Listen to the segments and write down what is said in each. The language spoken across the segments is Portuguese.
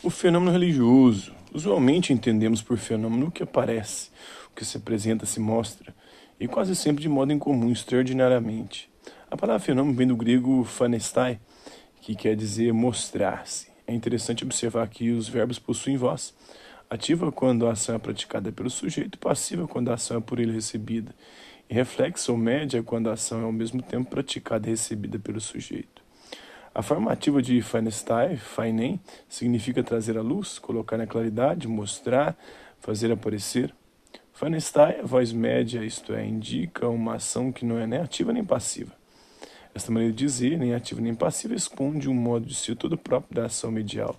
O fenômeno religioso. Usualmente entendemos por fenômeno o que aparece, o que se apresenta, se mostra, e quase sempre de modo incomum, extraordinariamente. A palavra fenômeno vem do grego phanestai, que quer dizer mostrar-se. É interessante observar que os verbos possuem voz. Ativa quando a ação é praticada pelo sujeito, passiva quando a ação é por ele recebida, e reflexa ou média quando a ação é ao mesmo tempo praticada e recebida pelo sujeito. A formativa de Feinestai, Feinen, significa trazer à luz, colocar na claridade, mostrar, fazer aparecer. Feinestai, voz média, isto é, indica uma ação que não é nem ativa nem passiva. Esta maneira de dizer, nem ativa nem passiva, esconde um modo de ser todo próprio da ação medial,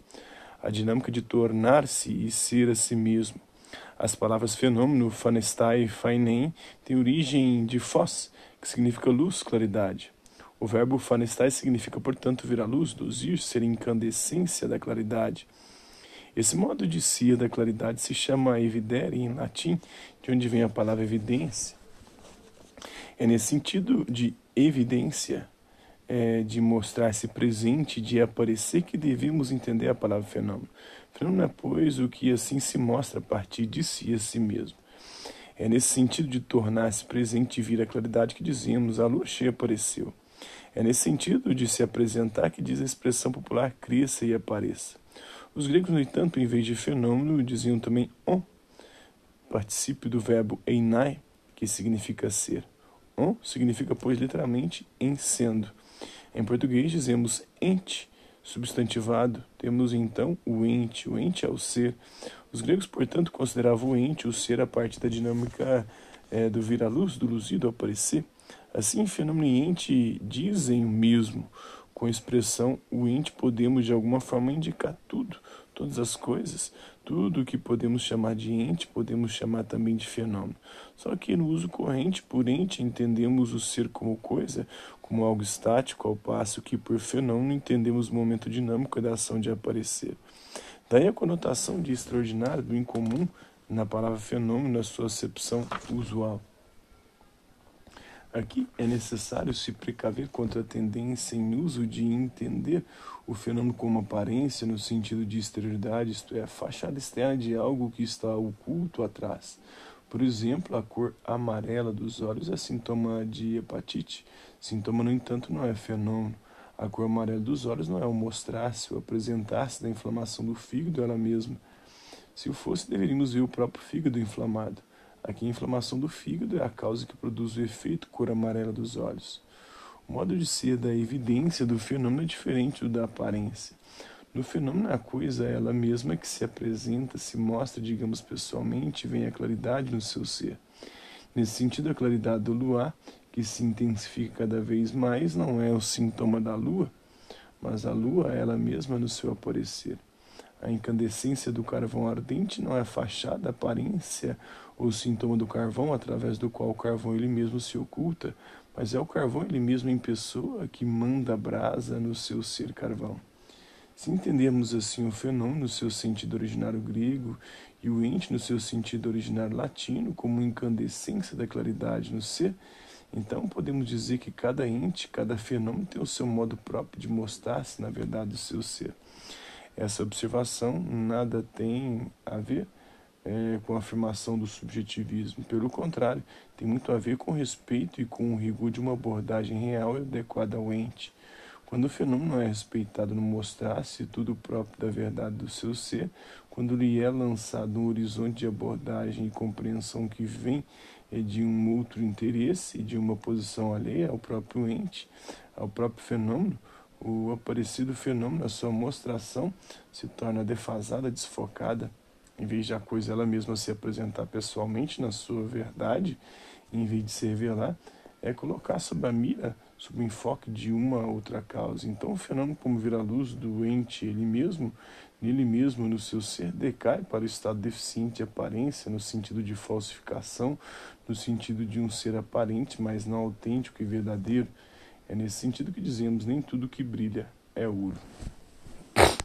a dinâmica de tornar-se e ser a si mesmo. As palavras fenômeno, fanestai e têm origem de fós, que significa luz, claridade. O verbo fanestai significa, portanto, vir à luz, luzir, ser incandescência da claridade. Esse modo de ser da claridade se chama evidere em latim, de onde vem a palavra evidência. É nesse sentido de evidência, é, de mostrar-se presente, de aparecer, que devemos entender a palavra fenômeno. Fenômeno é, pois, o que assim se mostra a partir de si a si mesmo. É nesse sentido de tornar-se presente e vir a claridade que dizemos a lua cheia apareceu. É nesse sentido de se apresentar que diz a expressão popular cresça e apareça. Os gregos, no entanto, em vez de fenômeno, diziam também on, particípio do verbo einai, que significa ser. On significa, pois, literalmente em sendo. Em português dizemos ente, substantivado. Temos então o ente. O ente é o ser. Os gregos, portanto, consideravam o ente, o ser, a parte da dinâmica é, do vir à luz, do luzido, do aparecer. Assim, fenômeno e ente dizem o mesmo. Com a expressão o ente podemos de alguma forma indicar tudo, todas as coisas, tudo o que podemos chamar de ente podemos chamar também de fenômeno. Só que no uso corrente, por ente, entendemos o ser como coisa, como algo estático, ao passo que por fenômeno entendemos o momento dinâmico da ação de aparecer. Daí a conotação de extraordinário, do incomum, na palavra fenômeno, na sua acepção usual. Aqui é necessário se precaver contra a tendência em uso de entender o fenômeno como aparência no sentido de exterioridade, isto é, a fachada externa de algo que está oculto atrás. Por exemplo, a cor amarela dos olhos é sintoma de hepatite. Sintoma, no entanto, não é fenômeno. A cor amarela dos olhos não é o mostrar-se, o apresentar-se da inflamação do fígado ela mesma. Se o fosse, deveríamos ver o próprio fígado inflamado. Aqui, a inflamação do fígado é a causa que produz o efeito cor amarela dos olhos. O modo de ser da evidência do fenômeno é diferente do da aparência. No fenômeno, a coisa é ela mesma que se apresenta, se mostra, digamos, pessoalmente, vem a claridade no seu ser. Nesse sentido, a claridade do luar, que se intensifica cada vez mais, não é o sintoma da lua, mas a lua é ela mesma no seu aparecer. A incandescência do carvão ardente não é a fachada, a aparência ou sintoma do carvão através do qual o carvão ele mesmo se oculta, mas é o carvão ele mesmo em pessoa que manda a brasa no seu ser carvão. Se entendermos assim o fenômeno no seu sentido originário grego e o ente no seu sentido originário latino como incandescência da claridade no ser, então podemos dizer que cada ente, cada fenômeno tem o seu modo próprio de mostrar-se na verdade do seu ser. Essa observação nada tem a ver é, com a afirmação do subjetivismo. Pelo contrário, tem muito a ver com respeito e com o rigor de uma abordagem real e adequada ao ente. Quando o fenômeno é respeitado no mostrar-se tudo próprio da verdade do seu ser, quando lhe é lançado um horizonte de abordagem e compreensão que vem é de um outro interesse, de uma posição alheia ao próprio ente, ao próprio fenômeno, o aparecido fenômeno, a sua mostração, se torna defasada, desfocada, em vez de a coisa ela mesma se apresentar pessoalmente na sua verdade, em vez de se revelar, é colocar sob a mira, sob o enfoque de uma outra causa. Então, o fenômeno, como vir a luz do ente ele mesmo, nele mesmo, no seu ser, decai para o estado deficiente de aparência, no sentido de falsificação, no sentido de um ser aparente, mas não autêntico e verdadeiro. É nesse sentido que dizemos: nem tudo que brilha é ouro.